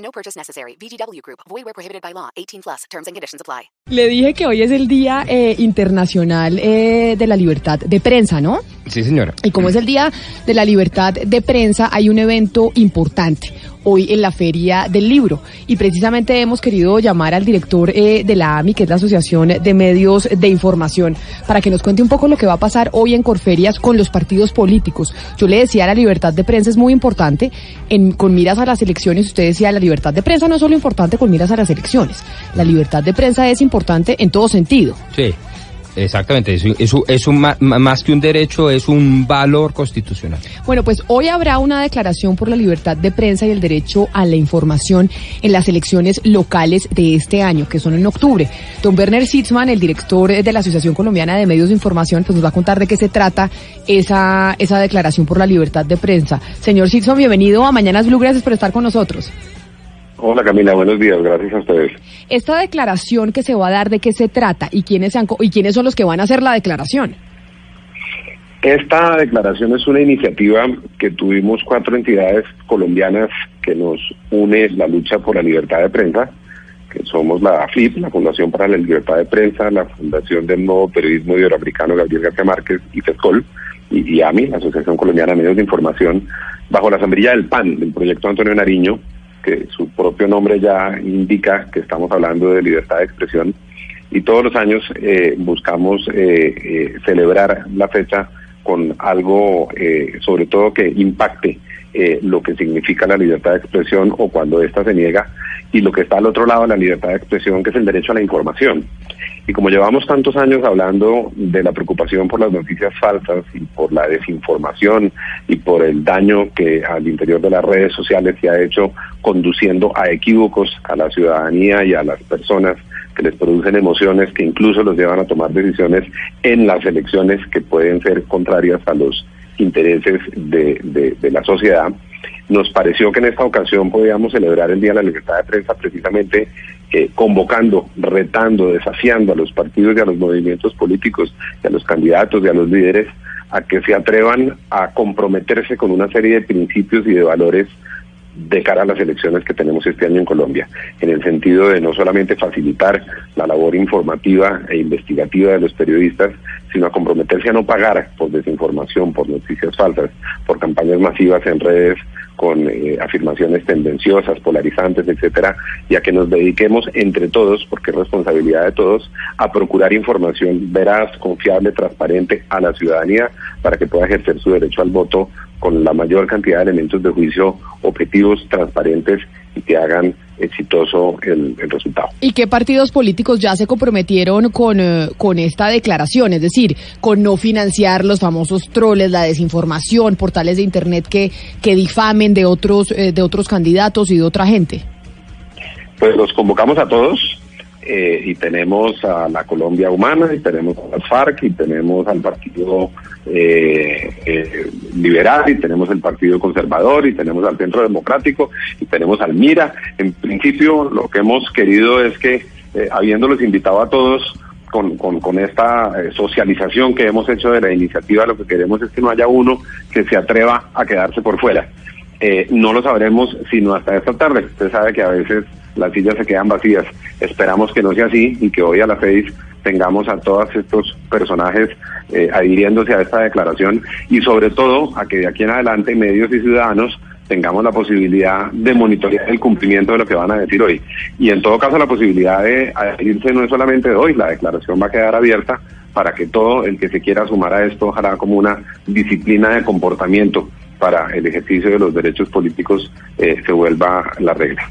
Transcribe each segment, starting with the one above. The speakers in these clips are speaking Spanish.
No purchase necessary. VGW Group. Void where prohibited by law. 18 plus. Terms and conditions apply. Le dije que hoy es el Día eh, Internacional eh, de la Libertad de Prensa, ¿no? Sí, señora. Y como es el Día de la Libertad de Prensa, hay un evento importante hoy en la Feria del Libro. Y precisamente hemos querido llamar al director eh, de la AMI, que es la Asociación de Medios de Información, para que nos cuente un poco lo que va a pasar hoy en Corferias con los partidos políticos. Yo le decía, la libertad de prensa es muy importante en, con miras a las elecciones. Usted decía, la libertad de prensa no es solo importante con miras a las elecciones. La libertad de prensa es importante en todo sentido. Sí. Exactamente, es, es, un, más que un derecho, es un valor constitucional. Bueno, pues hoy habrá una declaración por la libertad de prensa y el derecho a la información en las elecciones locales de este año, que son en octubre. Don Werner Sitzman, el director de la Asociación Colombiana de Medios de Información, pues nos va a contar de qué se trata esa, esa declaración por la libertad de prensa. Señor Sitzman, bienvenido a Mañanas Blue, gracias por estar con nosotros. Hola Camila, buenos días, gracias a ustedes. Esta declaración que se va a dar, ¿de qué se trata y quiénes, han, y quiénes son los que van a hacer la declaración? Esta declaración es una iniciativa que tuvimos cuatro entidades colombianas que nos une la lucha por la libertad de prensa, que somos la AFIP, la Fundación para la Libertad de Prensa, la Fundación del Nuevo Periodismo Iberoamericano Gabriel García Márquez y FESCOL, y, y AMI, la Asociación Colombiana de Medios de Información, bajo la sombrilla del PAN, del proyecto Antonio Nariño, que su propio nombre ya indica que estamos hablando de libertad de expresión. Y todos los años eh, buscamos eh, eh, celebrar la fecha con algo eh, sobre todo que impacte eh, lo que significa la libertad de expresión o cuando ésta se niega y lo que está al otro lado de la libertad de expresión que es el derecho a la información. Y como llevamos tantos años hablando de la preocupación por las noticias falsas y por la desinformación y por el daño que al interior de las redes sociales se ha hecho conduciendo a equívocos a la ciudadanía y a las personas que les producen emociones que incluso los llevan a tomar decisiones en las elecciones que pueden ser contrarias a los intereses de, la sociedad, nos pareció que en esta ocasión podíamos celebrar el Día de la Libertad de Prensa precisamente convocando, retando, desafiando a los partidos y a los movimientos políticos a los candidatos y a los líderes a que se atrevan a comprometerse con una serie de principios y de valores de cara a las elecciones que tenemos este año en Colombia, en el sentido de no solamente facilitar la labor informativa e investigativa de los periodistas, sino a comprometerse a no pagar por desinformación, por noticias falsas, por campañas masivas en redes con eh, afirmaciones tendenciosas, polarizantes, etcétera, y a que nos dediquemos entre todos, porque es responsabilidad de todos, a procurar información veraz, confiable, transparente a la ciudadanía para que pueda ejercer su derecho al voto con la mayor cantidad de elementos de juicio objetivos, transparentes y que hagan exitoso el, el, resultado. ¿Y qué partidos políticos ya se comprometieron con, uh, con esta declaración? Es decir, con no financiar los famosos troles, la desinformación, portales de Internet que, que difamen de otros, eh, de otros candidatos y de otra gente. Pues los convocamos a todos, eh, y tenemos a la Colombia Humana, y tenemos a las FARC, y tenemos al Partido eh, eh, Liberal, y tenemos el Partido Conservador, y tenemos al Centro Democrático, y tenemos al MIRA. En principio, lo que hemos querido es que, eh, habiéndolos invitado a todos, con, con, esta eh, socialización que hemos hecho de la iniciativa, lo que queremos es que no haya uno que se atreva a quedarse por fuera. Eh, no lo sabremos sino hasta esta tarde. Usted sabe que a veces las sillas se quedan vacías. Esperamos que no sea así y que hoy a las seis tengamos a todos estos personajes eh, adhiriéndose a esta declaración y sobre todo a que de aquí en adelante medios y ciudadanos tengamos la posibilidad de monitorear el cumplimiento de lo que van a decir hoy. Y en todo caso la posibilidad de adherirse no es solamente de hoy, la declaración va a quedar abierta para que todo el que se quiera sumar a esto, ojalá como una disciplina de comportamiento para el ejercicio de los derechos políticos, eh, se vuelva la regla.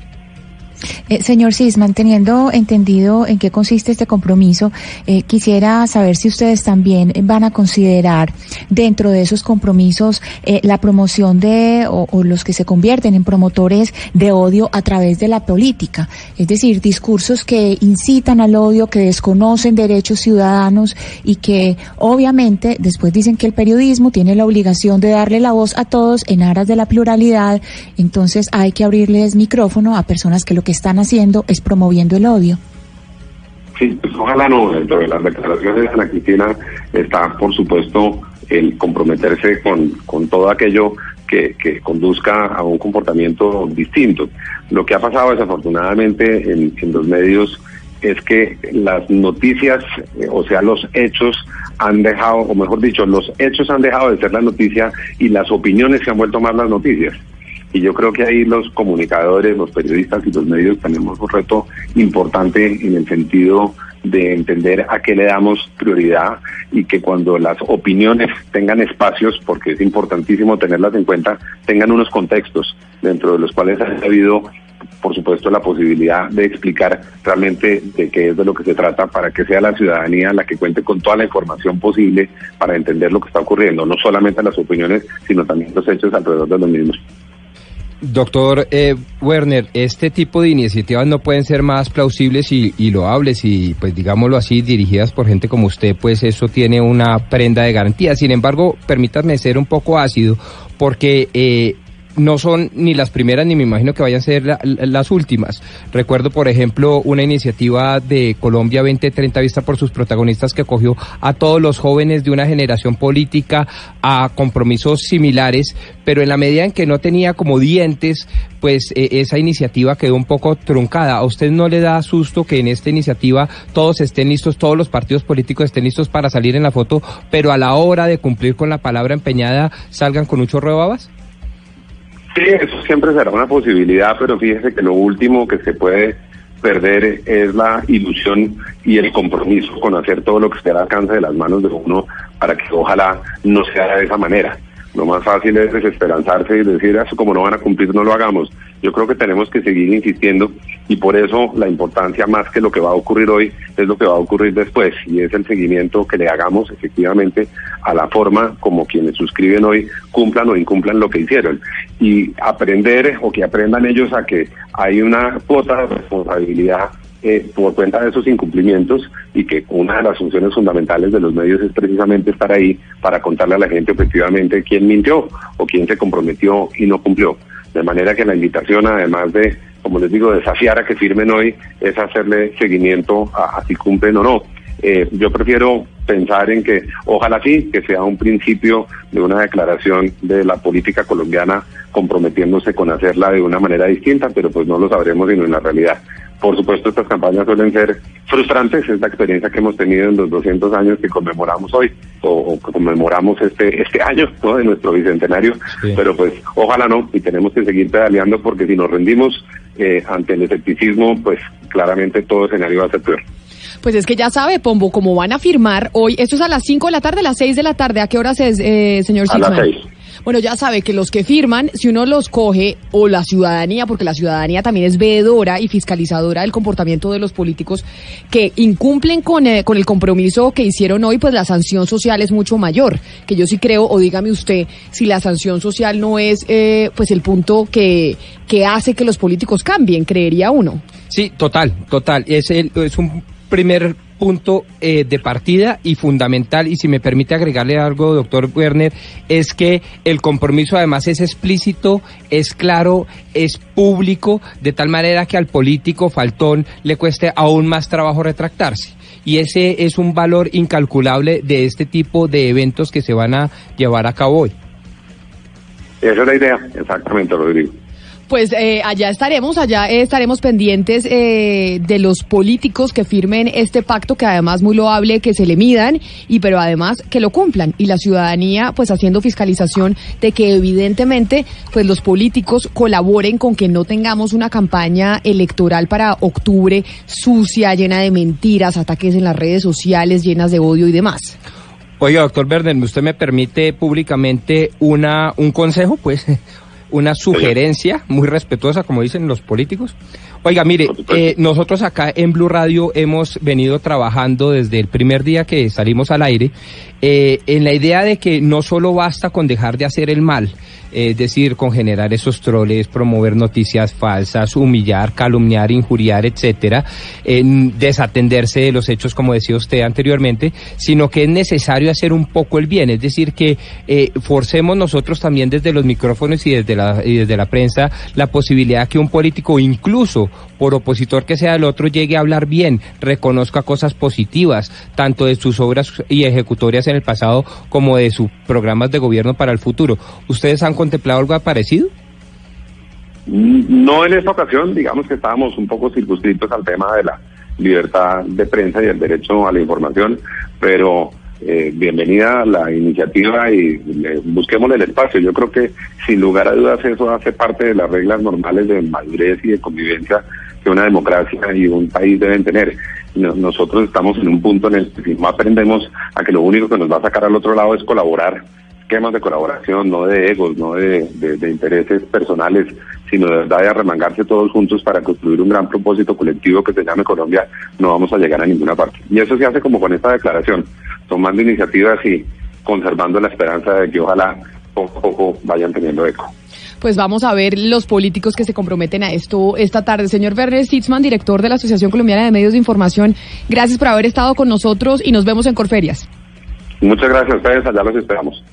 Eh, señor Sisman, teniendo entendido en qué consiste este compromiso, eh, quisiera saber si ustedes también van a considerar dentro de esos compromisos eh, la promoción de o, o, los que se convierten en promotores de odio a través de la política, es decir, discursos que incitan al odio, que desconocen derechos ciudadanos y que obviamente después dicen que el periodismo tiene la obligación de darle la voz a todos en aras de la pluralidad, entonces hay que abrirles micrófono a personas que lo que están haciendo es promoviendo el odio. Sí, pues ojalá no. Dentro de las declaraciones de Ana Cristina está, por supuesto, el comprometerse con, con todo aquello que, que, conduzca a un comportamiento distinto. Lo que ha pasado desafortunadamente en, en los medios es que las noticias, eh, o sea, los hechos han dejado, o mejor dicho, los hechos han dejado de ser la noticia y las opiniones se han vuelto más las noticias. Y yo creo que ahí los comunicadores, los periodistas y los medios tenemos un reto importante en el sentido de entender a qué le damos prioridad y que cuando las opiniones tengan espacios, porque es importantísimo tenerlas en cuenta, tengan unos contextos dentro de los cuales ha habido por supuesto, la posibilidad de explicar realmente de qué es de lo que se trata para que sea la ciudadanía la que cuente con toda la información posible para entender lo que está ocurriendo, no solamente las opiniones, sino también los hechos alrededor de los mismos. Doctor eh, Werner, este tipo de iniciativas no pueden ser más plausibles y, y, loables y, pues digámoslo así, dirigidas por gente como usted, pues eso tiene una prenda de garantía. Sin embargo, permítanme ser un poco ácido porque eh, no son ni las primeras ni me imagino que vayan a ser la, las últimas. Recuerdo, por ejemplo, una iniciativa de Colombia 2030 vista por sus protagonistas que cogió a todos los jóvenes de una generación política a compromisos similares, pero en la medida en que no tenía como dientes, pues eh, esa iniciativa quedó un poco truncada. ¿A usted no le da susto que en esta iniciativa todos estén listos, todos los partidos políticos estén listos para salir en la foto, pero a la hora de cumplir con la palabra empeñada salgan con un chorro babas? Sí, eso siempre será una posibilidad, pero fíjese que lo último que se puede perder es la ilusión y el compromiso con hacer todo lo que esté al alcance de las manos de uno para que ojalá no sea de esa manera. Lo más fácil es desesperanzarse y decir, eso como no van a cumplir, no lo hagamos. Yo creo que tenemos que seguir insistiendo y por eso la importancia más que lo que va a ocurrir hoy es lo que va a ocurrir después y es el seguimiento que le hagamos efectivamente a la forma como quienes suscriben hoy cumplan o incumplan lo que hicieron y aprender o que aprendan ellos a que hay una cuota de responsabilidad eh, por cuenta de esos incumplimientos y que una de las funciones fundamentales de los medios es precisamente estar ahí para contarle a la gente efectivamente quién mintió o quién se comprometió y no cumplió. De manera que la invitación, además de, como les digo, desafiar a que firmen hoy, es hacerle seguimiento a, a si cumplen o no. Eh, yo prefiero pensar en que ojalá sí, que sea un principio de una declaración de la política colombiana comprometiéndose con hacerla de una manera distinta, pero pues no lo sabremos sino en la realidad. Por supuesto, estas campañas suelen ser frustrantes, es la experiencia que hemos tenido en los 200 años que conmemoramos hoy, o, conmemoramos este este año ¿no? de nuestro bicentenario, sí. pero pues ojalá no, y tenemos que seguir pedaleando porque si nos rendimos eh, ante el escepticismo, pues claramente todo escenario va a ser peor. Pues es que ya sabe, Pombo, cómo van a firmar hoy. Esto es a las 5 de la tarde, a las 6 de la tarde. ¿A qué horas es, eh, señor Sigman? A las 6. Bueno, ya sabe que los que firman, si uno los coge, o la ciudadanía, porque la ciudadanía también es veedora y fiscalizadora del comportamiento de los políticos que incumplen con, eh, con el compromiso que hicieron hoy, pues la sanción social es mucho mayor. Que yo sí creo, o dígame usted, si la sanción social no es eh, pues el punto que, que hace que los políticos cambien, creería uno. Sí, total, total. Es, el, es un primer punto eh, de partida y fundamental, y si me permite agregarle algo, doctor Werner, es que el compromiso además es explícito, es claro, es público, de tal manera que al político faltón le cueste aún más trabajo retractarse. Y ese es un valor incalculable de este tipo de eventos que se van a llevar a cabo hoy. Esa es la idea, exactamente, Rodrigo. Pues eh, allá estaremos, allá eh, estaremos pendientes eh, de los políticos que firmen este pacto, que además muy loable que se le midan, y pero además que lo cumplan. Y la ciudadanía, pues haciendo fiscalización de que evidentemente, pues los políticos colaboren con que no tengamos una campaña electoral para octubre sucia, llena de mentiras, ataques en las redes sociales, llenas de odio y demás. Oiga, doctor Werner, ¿usted me permite públicamente una un consejo? Pues una sugerencia muy respetuosa, como dicen los políticos. Oiga, mire, eh, nosotros acá en Blue Radio hemos venido trabajando desde el primer día que salimos al aire eh, en la idea de que no solo basta con dejar de hacer el mal, es decir, con generar esos troles, promover noticias falsas, humillar, calumniar, injuriar, etcétera, desatenderse de los hechos, como decía usted anteriormente, sino que es necesario hacer un poco el bien, es decir, que eh, forcemos nosotros también desde los micrófonos y desde la y desde la prensa la posibilidad que un político, incluso por opositor que sea el otro, llegue a hablar bien, reconozca cosas positivas, tanto de sus obras y ejecutorias en el pasado como de sus programas de gobierno para el futuro. ¿Ustedes han contemplado algo parecido? No en esta ocasión, digamos que estábamos un poco circunscritos al tema de la libertad de prensa y el derecho a la información, pero eh, bienvenida la iniciativa y eh, busquemos el espacio. Yo creo que sin lugar a dudas eso hace parte de las reglas normales de madurez y de convivencia que una democracia y un país deben tener. nosotros estamos en un punto en el que si no aprendemos a que lo único que nos va a sacar al otro lado es colaborar esquemas de colaboración, no de egos, no de, intereses personales, sino de verdad de arremangarse todos juntos para construir un gran propósito colectivo que se llame Colombia, no vamos a llegar a ninguna parte. Y eso se hace como con esta declaración, tomando iniciativas y conservando la esperanza de que ojalá poco a poco vayan teniendo eco. Pues vamos a ver los políticos que se comprometen a esto esta tarde. Señor Werner Sitzman, director de la Asociación Colombiana de Medios de Información, gracias por haber estado con nosotros y nos vemos en Corferias. Muchas gracias a ustedes, allá los esperamos.